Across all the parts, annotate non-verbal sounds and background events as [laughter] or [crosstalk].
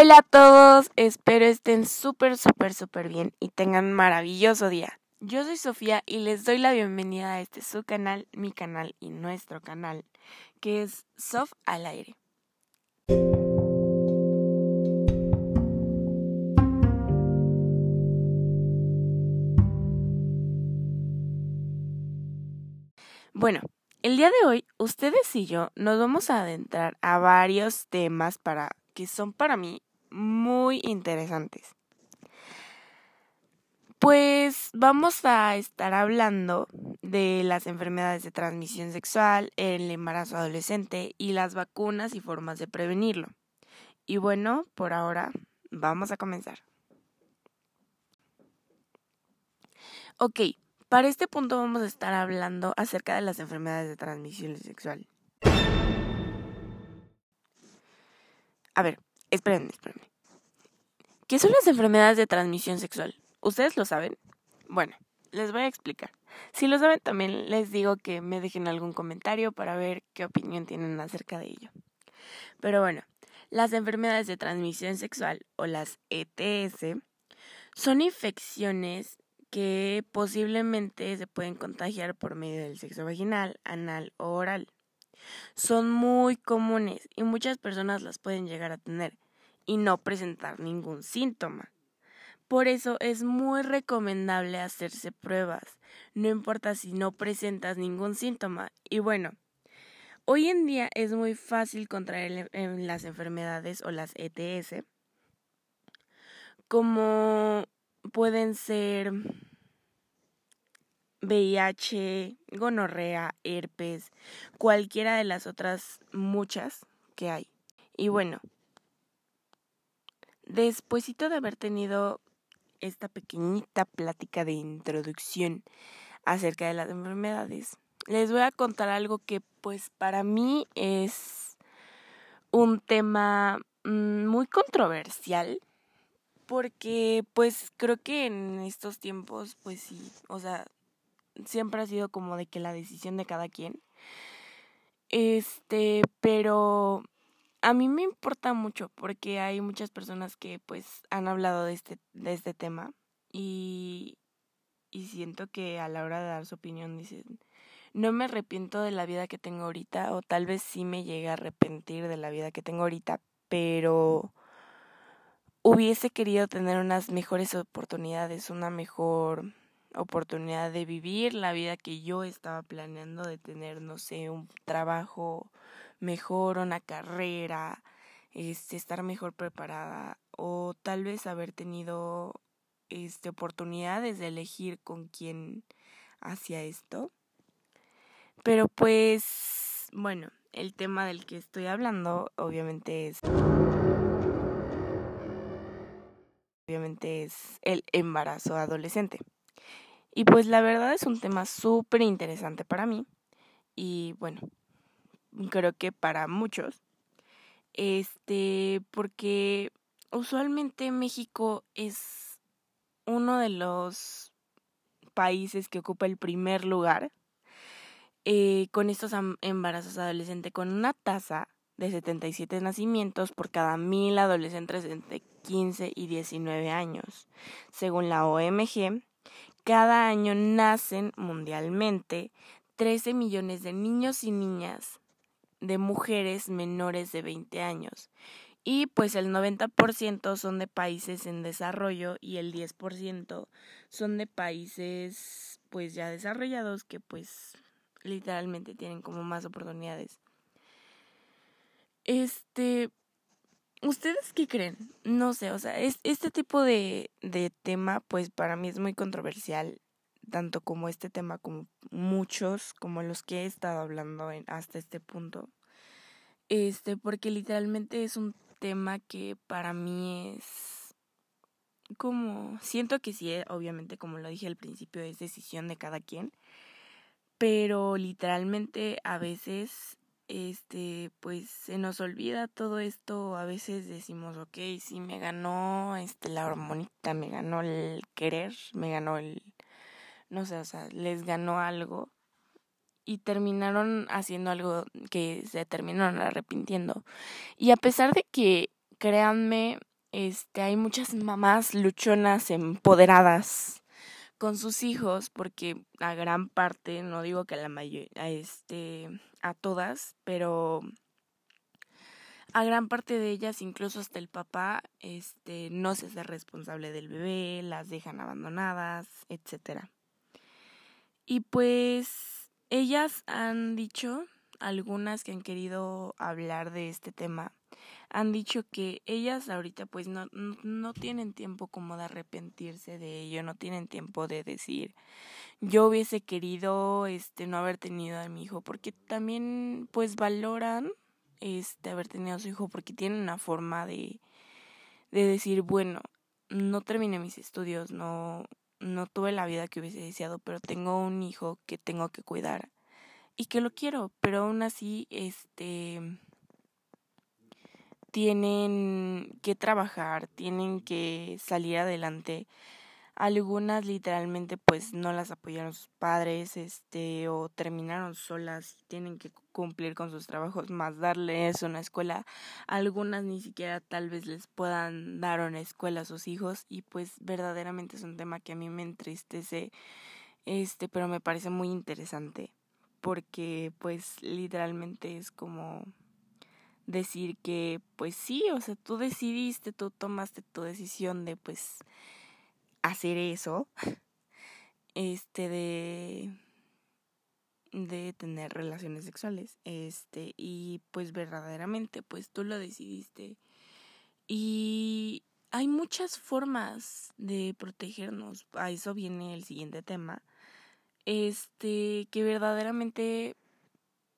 Hola a todos, espero estén súper, súper, súper bien y tengan un maravilloso día. Yo soy Sofía y les doy la bienvenida a este su canal, mi canal y nuestro canal, que es Sof al aire. Bueno, el día de hoy ustedes y yo nos vamos a adentrar a varios temas para que son para mí muy interesantes. Pues vamos a estar hablando de las enfermedades de transmisión sexual, el embarazo adolescente y las vacunas y formas de prevenirlo. Y bueno, por ahora vamos a comenzar. Ok, para este punto vamos a estar hablando acerca de las enfermedades de transmisión sexual. A ver, espérenme, espérenme. ¿Qué son las enfermedades de transmisión sexual? ¿Ustedes lo saben? Bueno, les voy a explicar. Si lo saben, también les digo que me dejen algún comentario para ver qué opinión tienen acerca de ello. Pero bueno, las enfermedades de transmisión sexual o las ETS son infecciones que posiblemente se pueden contagiar por medio del sexo vaginal, anal o oral. Son muy comunes y muchas personas las pueden llegar a tener y no presentar ningún síntoma. Por eso es muy recomendable hacerse pruebas, no importa si no presentas ningún síntoma. Y bueno, hoy en día es muy fácil contraer las enfermedades o las ETS, como pueden ser VIH, gonorrea, herpes, cualquiera de las otras muchas que hay. Y bueno, despuésito de haber tenido esta pequeñita plática de introducción acerca de las enfermedades, les voy a contar algo que pues para mí es un tema mm, muy controversial porque pues creo que en estos tiempos pues sí, o sea, siempre ha sido como de que la decisión de cada quien. Este, pero a mí me importa mucho porque hay muchas personas que pues han hablado de este, de este tema y, y siento que a la hora de dar su opinión dicen, no me arrepiento de la vida que tengo ahorita o tal vez sí me llegue a arrepentir de la vida que tengo ahorita, pero hubiese querido tener unas mejores oportunidades, una mejor oportunidad de vivir la vida que yo estaba planeando, de tener, no sé, un trabajo mejor, una carrera, este, estar mejor preparada o tal vez haber tenido este, oportunidades de elegir con quién hacía esto. Pero pues, bueno, el tema del que estoy hablando obviamente es obviamente es el embarazo adolescente. Y pues la verdad es un tema súper interesante para mí y bueno, creo que para muchos. Este, porque usualmente México es uno de los países que ocupa el primer lugar eh, con estos embarazos adolescentes, con una tasa de 77 nacimientos por cada mil adolescentes entre 15 y 19 años. Según la OMG, cada año nacen mundialmente 13 millones de niños y niñas de mujeres menores de 20 años. Y pues el 90% son de países en desarrollo y el 10% son de países pues ya desarrollados que pues literalmente tienen como más oportunidades. Este, ¿ustedes qué creen? No sé, o sea, es, este tipo de, de tema pues para mí es muy controversial tanto como este tema como muchos como los que he estado hablando en, hasta este punto este porque literalmente es un tema que para mí es como siento que sí obviamente como lo dije al principio es decisión de cada quien pero literalmente a veces este pues se nos olvida todo esto a veces decimos ok sí me ganó este la hormonita me ganó el querer me ganó el no sé, o sea, les ganó algo y terminaron haciendo algo que se terminaron arrepintiendo. Y a pesar de que, créanme, este, hay muchas mamás luchonas empoderadas con sus hijos, porque a gran parte, no digo que a la mayoría, este, a todas, pero a gran parte de ellas, incluso hasta el papá, este, no se hace responsable del bebé, las dejan abandonadas, etcétera. Y pues ellas han dicho, algunas que han querido hablar de este tema, han dicho que ellas ahorita pues no, no tienen tiempo como de arrepentirse de ello, no tienen tiempo de decir yo hubiese querido este no haber tenido a mi hijo porque también pues valoran este haber tenido a su hijo porque tienen una forma de de decir bueno no terminé mis estudios no no tuve la vida que hubiese deseado pero tengo un hijo que tengo que cuidar y que lo quiero pero aún así este tienen que trabajar, tienen que salir adelante. Algunas literalmente pues no las apoyaron sus padres, este, o terminaron solas, tienen que cumplir con sus trabajos, más darles una escuela. Algunas ni siquiera tal vez les puedan dar una escuela a sus hijos y pues verdaderamente es un tema que a mí me entristece, este, pero me parece muy interesante porque pues literalmente es como decir que pues sí, o sea, tú decidiste, tú tomaste tu decisión de pues hacer eso, [laughs] este de de tener relaciones sexuales, este y pues verdaderamente pues tú lo decidiste y hay muchas formas de protegernos, a eso viene el siguiente tema, este que verdaderamente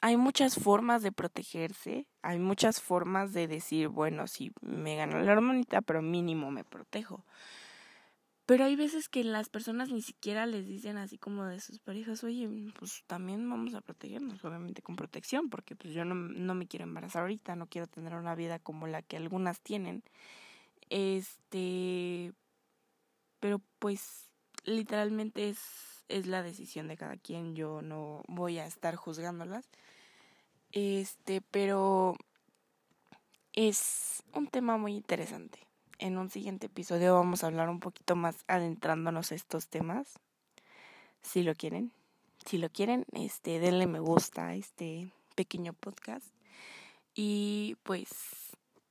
hay muchas formas de protegerse, hay muchas formas de decir, bueno, sí, me ganó la hormonita, pero mínimo me protejo. Pero hay veces que las personas ni siquiera les dicen así como de sus parejas, oye, pues también vamos a protegernos, obviamente con protección, porque pues yo no, no me quiero embarazar ahorita, no quiero tener una vida como la que algunas tienen. Este, pero pues literalmente es, es la decisión de cada quien, yo no voy a estar juzgándolas. Este, pero es un tema muy interesante. En un siguiente episodio vamos a hablar un poquito más adentrándonos a estos temas. Si lo quieren. Si lo quieren, este, denle me gusta a este pequeño podcast. Y pues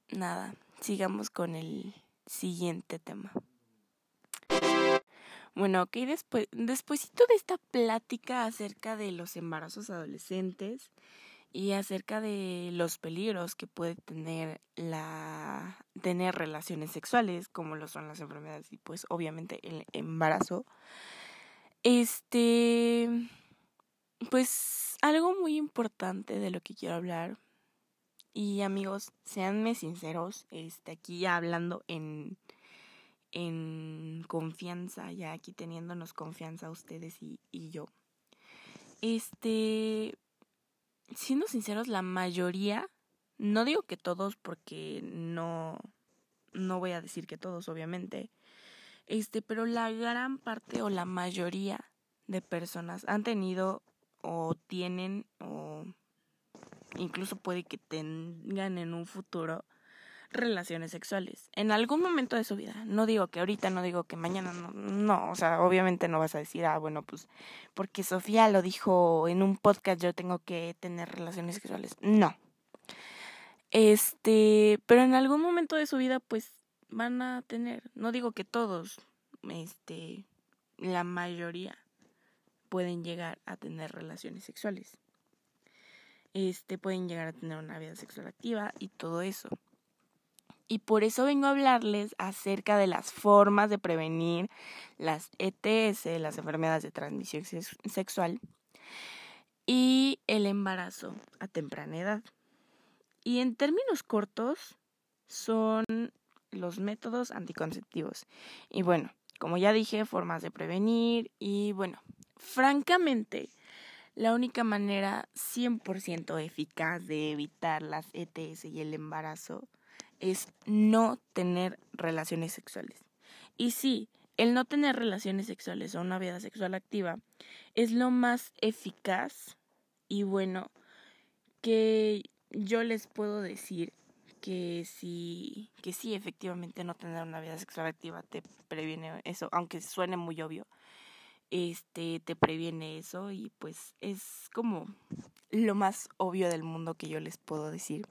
nada, sigamos con el siguiente tema. Bueno, ok, después, despuésito de esta plática acerca de los embarazos adolescentes, y acerca de los peligros que puede tener la tener relaciones sexuales como lo son las enfermedades y pues obviamente el embarazo. Este pues algo muy importante de lo que quiero hablar y amigos seanme sinceros este aquí hablando en en confianza ya aquí teniéndonos confianza ustedes y, y yo. Este siendo sinceros, la mayoría, no digo que todos porque no, no voy a decir que todos, obviamente, este, pero la gran parte o la mayoría de personas han tenido o tienen o incluso puede que tengan en un futuro relaciones sexuales en algún momento de su vida. No digo que ahorita, no digo que mañana, no, no, o sea, obviamente no vas a decir, ah, bueno, pues porque Sofía lo dijo en un podcast, yo tengo que tener relaciones sexuales. No. Este, pero en algún momento de su vida, pues van a tener, no digo que todos, este, la mayoría pueden llegar a tener relaciones sexuales. Este, pueden llegar a tener una vida sexual activa y todo eso y por eso vengo a hablarles acerca de las formas de prevenir las ETS, las enfermedades de transmisión sexual, y el embarazo a temprana edad. Y en términos cortos son los métodos anticonceptivos. Y bueno, como ya dije, formas de prevenir y bueno, francamente, la única manera 100% eficaz de evitar las ETS y el embarazo es no tener relaciones sexuales. Y sí, el no tener relaciones sexuales o una vida sexual activa es lo más eficaz y bueno que yo les puedo decir que sí, que sí, efectivamente no tener una vida sexual activa te previene eso, aunque suene muy obvio, este te previene eso y pues es como lo más obvio del mundo que yo les puedo decir.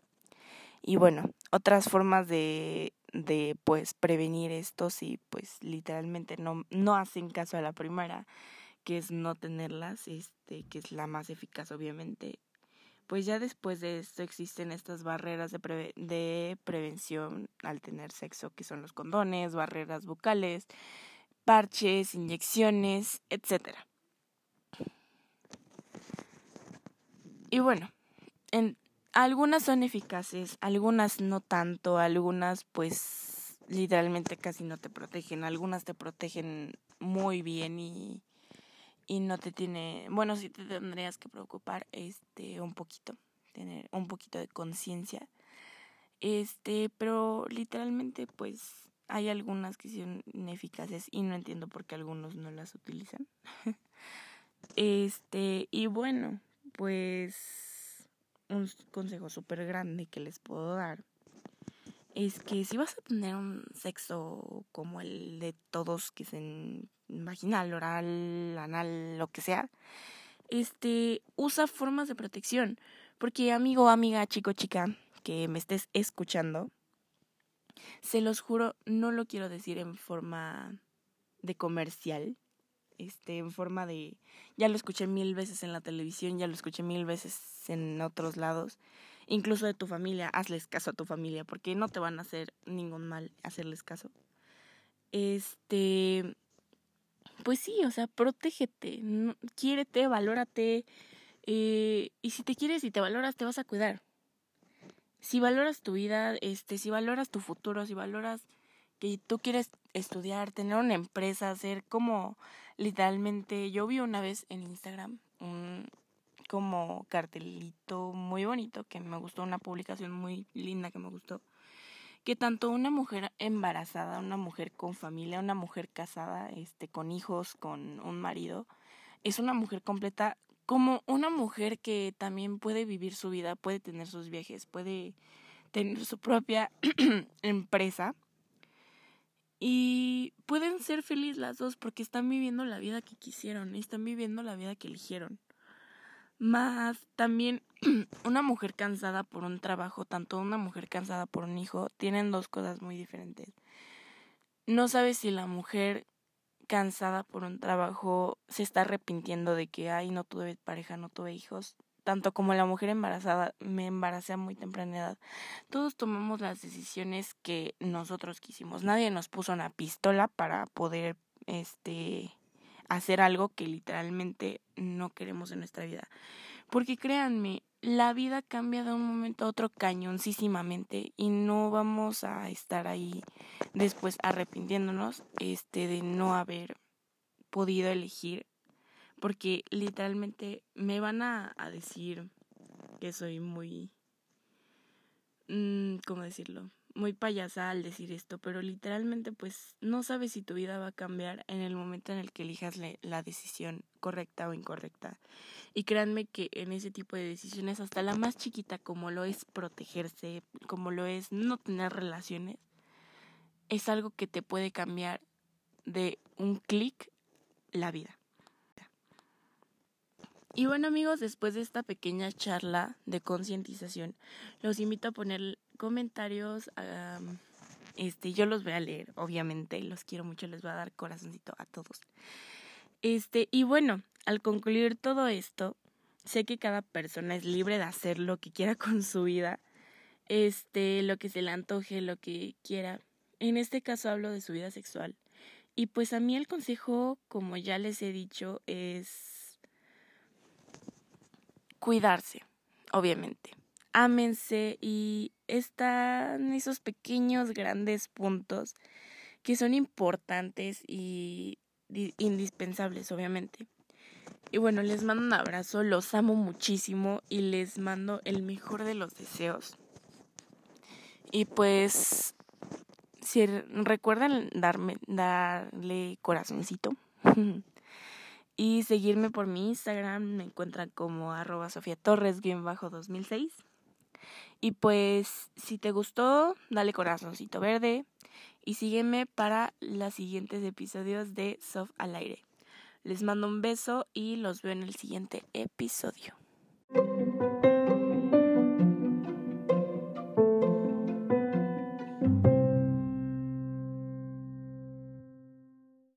Y bueno, otras formas de, de pues prevenir esto si pues literalmente no, no hacen caso a la primera, que es no tenerlas, este, que es la más eficaz obviamente, pues ya después de esto existen estas barreras de, de prevención al tener sexo, que son los condones, barreras bucales, parches, inyecciones, etc. Y bueno, en, algunas son eficaces, algunas no tanto, algunas pues literalmente casi no te protegen, algunas te protegen muy bien y y no te tiene, bueno, sí te tendrías que preocupar este un poquito, tener un poquito de conciencia. Este, pero literalmente pues hay algunas que son ineficaces y no entiendo por qué algunos no las utilizan. [laughs] este, y bueno, pues un consejo súper grande que les puedo dar es que si vas a tener un sexo como el de todos, que es en vaginal, oral, anal, lo que sea, este, usa formas de protección. Porque amigo, amiga, chico, chica, que me estés escuchando, se los juro, no lo quiero decir en forma de comercial, este, en forma de, ya lo escuché mil veces en la televisión, ya lo escuché mil veces en otros lados, incluso de tu familia, hazles caso a tu familia, porque no te van a hacer ningún mal hacerles caso. Este, pues sí, o sea, protégete, quiérete, valórate. Eh, y si te quieres y te valoras, te vas a cuidar. Si valoras tu vida, este, si valoras tu futuro, si valoras que tú quieres estudiar, tener una empresa, hacer como literalmente, yo vi una vez en Instagram un como cartelito muy bonito que me gustó, una publicación muy linda que me gustó, que tanto una mujer embarazada, una mujer con familia, una mujer casada, este, con hijos, con un marido, es una mujer completa como una mujer que también puede vivir su vida, puede tener sus viajes, puede tener su propia [clears throat] empresa y pueden ser felices las dos porque están viviendo la vida que quisieron, están viviendo la vida que eligieron. Más también [clears throat] una mujer cansada por un trabajo, tanto una mujer cansada por un hijo, tienen dos cosas muy diferentes. No sabes si la mujer cansada por un trabajo se está arrepintiendo de que, ay, no tuve pareja, no tuve hijos. Tanto como la mujer embarazada, me embaracé a muy temprana edad. Todos tomamos las decisiones que nosotros quisimos. Nadie nos puso una pistola para poder, este, hacer algo que literalmente no queremos en nuestra vida. Porque créanme, la vida cambia de un momento a otro cañoncísimamente y no vamos a estar ahí después arrepintiéndonos este de no haber podido elegir porque literalmente me van a, decir que soy muy mm, ¿cómo decirlo? muy payasa al decir esto, pero literalmente pues no sabes si tu vida va a cambiar en el momento en el que elijas la decisión correcta o incorrecta. Y créanme que en ese tipo de decisiones, hasta la más chiquita como lo es protegerse, como lo es no tener relaciones, es algo que te puede cambiar de un clic la vida. Y bueno amigos, después de esta pequeña charla de concientización, los invito a poner comentarios. este, yo los voy a leer, obviamente, los quiero mucho, les voy a dar corazoncito a todos. Este, y bueno, al concluir todo esto, sé que cada persona es libre de hacer lo que quiera con su vida, este, lo que se le antoje, lo que quiera. En este caso hablo de su vida sexual. Y pues a mí el consejo, como ya les he dicho, es cuidarse, obviamente ámense y están esos pequeños, grandes puntos que son importantes y indispensables, obviamente. Y bueno, les mando un abrazo, los amo muchísimo y les mando el mejor de los deseos. Y pues, si recuerdan darme, darle corazoncito [laughs] y seguirme por mi Instagram, me encuentran como arroba Sofía Torres, 2006. Y pues si te gustó, dale corazoncito verde y sígueme para los siguientes episodios de Soft al aire. Les mando un beso y los veo en el siguiente episodio.